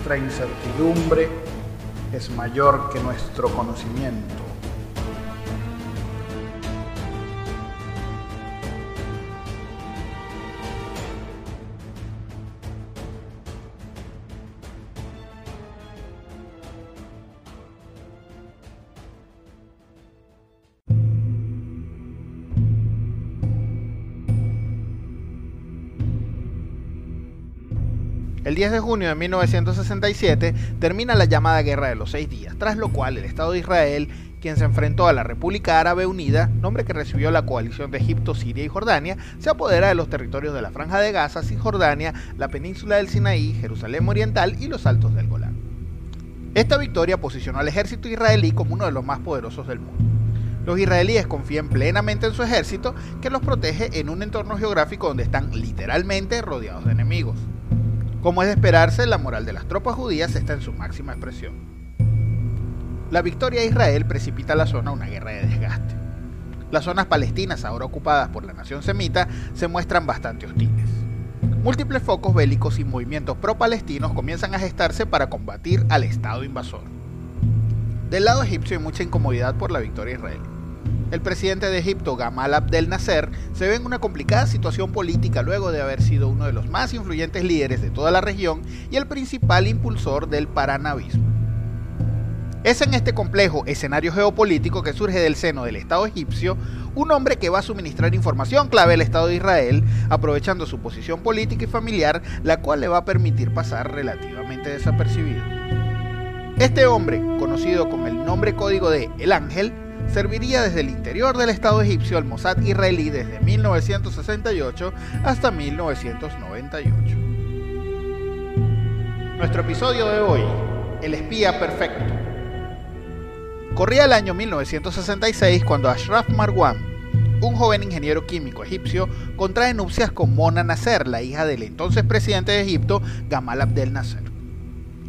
nuestra incertidumbre es mayor que nuestro conocimiento. El 10 de junio de 1967 termina la llamada Guerra de los Seis Días, tras lo cual el Estado de Israel, quien se enfrentó a la República Árabe Unida, nombre que recibió la coalición de Egipto, Siria y Jordania, se apodera de los territorios de la Franja de Gaza, Cisjordania, la península del Sinaí, Jerusalén Oriental y los Altos del Golán. Esta victoria posicionó al ejército israelí como uno de los más poderosos del mundo. Los israelíes confían plenamente en su ejército, que los protege en un entorno geográfico donde están literalmente rodeados de enemigos. Como es de esperarse, la moral de las tropas judías está en su máxima expresión. La victoria de Israel precipita a la zona una guerra de desgaste. Las zonas palestinas, ahora ocupadas por la nación semita, se muestran bastante hostiles. Múltiples focos bélicos y movimientos pro-palestinos comienzan a gestarse para combatir al Estado invasor. Del lado egipcio hay mucha incomodidad por la victoria israelí. El presidente de Egipto, Gamal Abdel Nasser, se ve en una complicada situación política luego de haber sido uno de los más influyentes líderes de toda la región y el principal impulsor del paranabismo. Es en este complejo escenario geopolítico que surge del seno del Estado egipcio un hombre que va a suministrar información clave al Estado de Israel, aprovechando su posición política y familiar, la cual le va a permitir pasar relativamente desapercibido. Este hombre, conocido con el nombre código de El Ángel, serviría desde el interior del Estado egipcio al Mossad israelí desde 1968 hasta 1998. Nuestro episodio de hoy, El espía perfecto. Corría el año 1966 cuando Ashraf Marwan, un joven ingeniero químico egipcio, contrae nupcias con Mona Nasser, la hija del entonces presidente de Egipto, Gamal Abdel Nasser.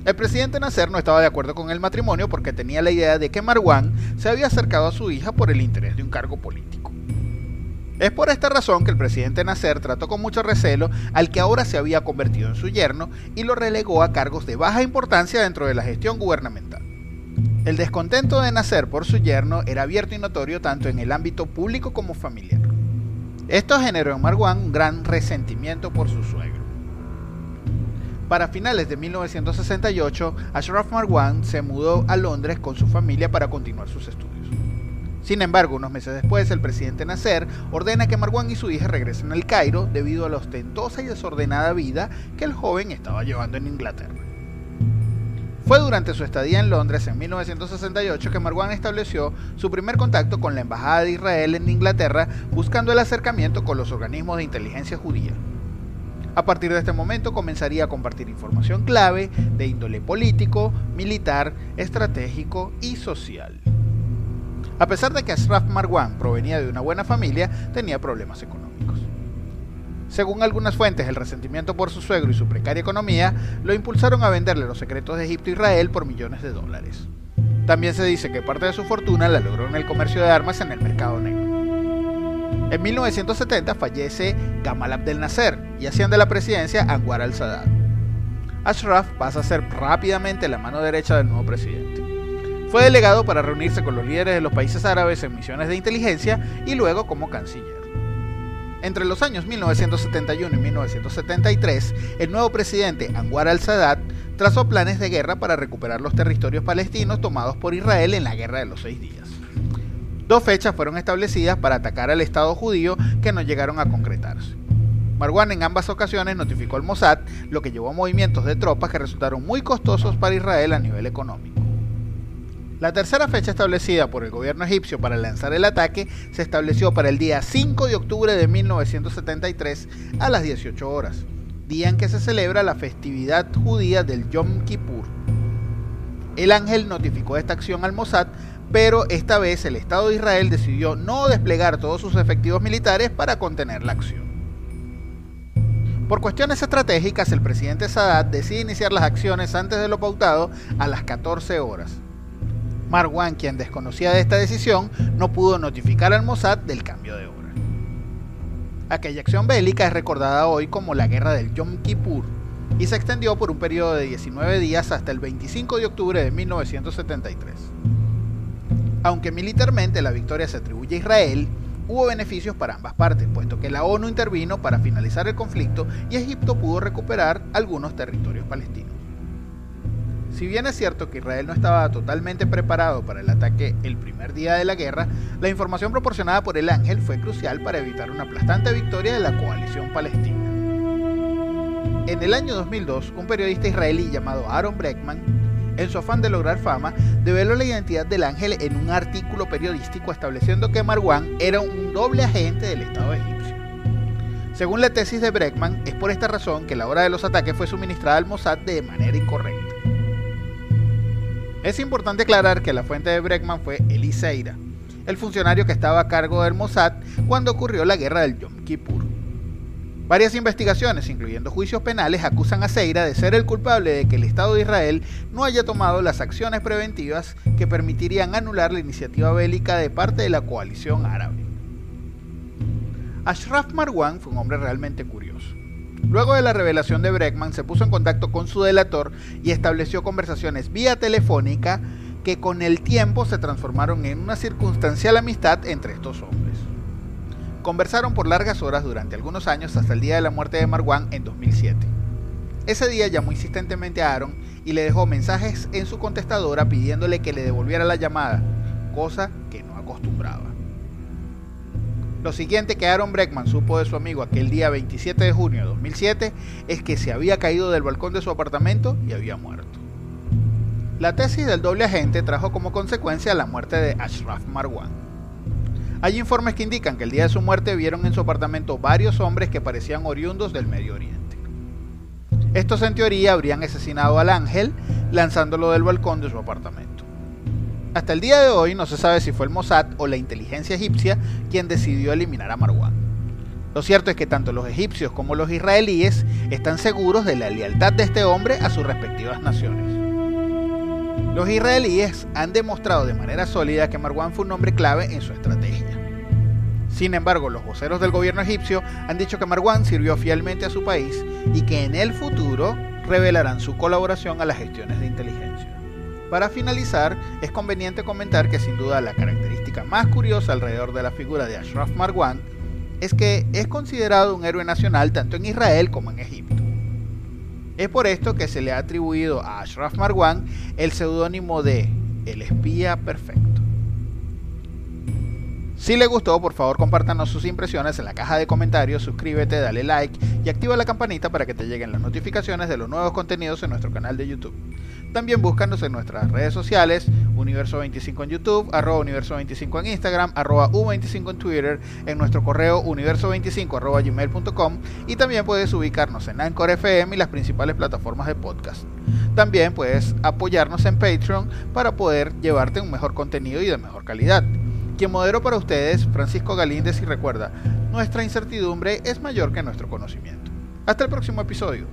El presidente Nasser no estaba de acuerdo con el matrimonio porque tenía la idea de que Marwan se había acercado a su hija por el interés de un cargo político. Es por esta razón que el presidente Nasser trató con mucho recelo al que ahora se había convertido en su yerno y lo relegó a cargos de baja importancia dentro de la gestión gubernamental. El descontento de Nasser por su yerno era abierto y notorio tanto en el ámbito público como familiar. Esto generó en Marwan un gran resentimiento por su suegro. Para finales de 1968, Ashraf Marwan se mudó a Londres con su familia para continuar sus estudios. Sin embargo, unos meses después, el presidente Nasser ordena que Marwan y su hija regresen al Cairo debido a la ostentosa y desordenada vida que el joven estaba llevando en Inglaterra. Fue durante su estadía en Londres en 1968 que Marwan estableció su primer contacto con la Embajada de Israel en Inglaterra buscando el acercamiento con los organismos de inteligencia judía. A partir de este momento comenzaría a compartir información clave de índole político, militar, estratégico y social. A pesar de que Ashraf Marwan provenía de una buena familia, tenía problemas económicos. Según algunas fuentes, el resentimiento por su suegro y su precaria economía lo impulsaron a venderle los secretos de Egipto a Israel por millones de dólares. También se dice que parte de su fortuna la logró en el comercio de armas en el mercado negro. En 1970 fallece Gamal Abdel Nasser y hacían de la presidencia Anwar al-Sadat. Ashraf pasa a ser rápidamente la mano derecha del nuevo presidente. Fue delegado para reunirse con los líderes de los países árabes en misiones de inteligencia y luego como canciller. Entre los años 1971 y 1973, el nuevo presidente Anwar al-Sadat trazó planes de guerra para recuperar los territorios palestinos tomados por Israel en la Guerra de los Seis Días. Dos fechas fueron establecidas para atacar al Estado judío que no llegaron a concretarse. Marwan en ambas ocasiones notificó al Mossad, lo que llevó a movimientos de tropas que resultaron muy costosos para Israel a nivel económico. La tercera fecha establecida por el gobierno egipcio para lanzar el ataque se estableció para el día 5 de octubre de 1973 a las 18 horas, día en que se celebra la festividad judía del Yom Kippur. El ángel notificó esta acción al Mossad, pero esta vez el Estado de Israel decidió no desplegar todos sus efectivos militares para contener la acción. Por cuestiones estratégicas, el presidente Sadat decide iniciar las acciones antes de lo pautado a las 14 horas. Marwan, quien desconocía de esta decisión, no pudo notificar al Mossad del cambio de hora. Aquella acción bélica es recordada hoy como la Guerra del Yom Kippur y se extendió por un periodo de 19 días hasta el 25 de octubre de 1973. Aunque militarmente la victoria se atribuye a Israel, hubo beneficios para ambas partes, puesto que la ONU intervino para finalizar el conflicto y Egipto pudo recuperar algunos territorios palestinos. Si bien es cierto que Israel no estaba totalmente preparado para el ataque el primer día de la guerra, la información proporcionada por el Ángel fue crucial para evitar una aplastante victoria de la coalición palestina. En el año 2002, un periodista israelí llamado Aaron Breckman, en su afán de lograr fama, develó la identidad del ángel en un artículo periodístico estableciendo que Marwan era un doble agente del Estado egipcio. Según la tesis de Breckman, es por esta razón que la hora de los ataques fue suministrada al Mossad de manera incorrecta. Es importante aclarar que la fuente de Breckman fue Eli Seira, el funcionario que estaba a cargo del Mossad cuando ocurrió la guerra del Yom Kippur. Varias investigaciones, incluyendo juicios penales, acusan a Seira de ser el culpable de que el Estado de Israel no haya tomado las acciones preventivas que permitirían anular la iniciativa bélica de parte de la coalición árabe. Ashraf Marwan fue un hombre realmente curioso. Luego de la revelación de Breckman, se puso en contacto con su delator y estableció conversaciones vía telefónica que con el tiempo se transformaron en una circunstancial amistad entre estos hombres. Conversaron por largas horas durante algunos años hasta el día de la muerte de Marwan en 2007. Ese día llamó insistentemente a Aaron y le dejó mensajes en su contestadora pidiéndole que le devolviera la llamada, cosa que no acostumbraba. Lo siguiente que Aaron Breckman supo de su amigo aquel día 27 de junio de 2007 es que se había caído del balcón de su apartamento y había muerto. La tesis del doble agente trajo como consecuencia la muerte de Ashraf Marwan. Hay informes que indican que el día de su muerte vieron en su apartamento varios hombres que parecían oriundos del Medio Oriente. Estos en teoría habrían asesinado al ángel lanzándolo del balcón de su apartamento. Hasta el día de hoy no se sabe si fue el Mossad o la inteligencia egipcia quien decidió eliminar a Marwan. Lo cierto es que tanto los egipcios como los israelíes están seguros de la lealtad de este hombre a sus respectivas naciones. Los israelíes han demostrado de manera sólida que Marwan fue un hombre clave en su estrategia. Sin embargo, los voceros del gobierno egipcio han dicho que Marwan sirvió fielmente a su país y que en el futuro revelarán su colaboración a las gestiones de inteligencia. Para finalizar, es conveniente comentar que sin duda la característica más curiosa alrededor de la figura de Ashraf Marwan es que es considerado un héroe nacional tanto en Israel como en Egipto. Es por esto que se le ha atribuido a Ashraf Marwan el seudónimo de El espía perfecto. Si le gustó, por favor compártanos sus impresiones en la caja de comentarios, suscríbete, dale like y activa la campanita para que te lleguen las notificaciones de los nuevos contenidos en nuestro canal de YouTube. También búscanos en nuestras redes sociales, Universo25 en YouTube, arroba Universo25 en Instagram, arroba U25 en Twitter, en nuestro correo universo25 arroba gmail.com y también puedes ubicarnos en Anchor FM y las principales plataformas de podcast. También puedes apoyarnos en Patreon para poder llevarte un mejor contenido y de mejor calidad. Quien moderó para ustedes, Francisco Galíndez, y recuerda, nuestra incertidumbre es mayor que nuestro conocimiento. Hasta el próximo episodio.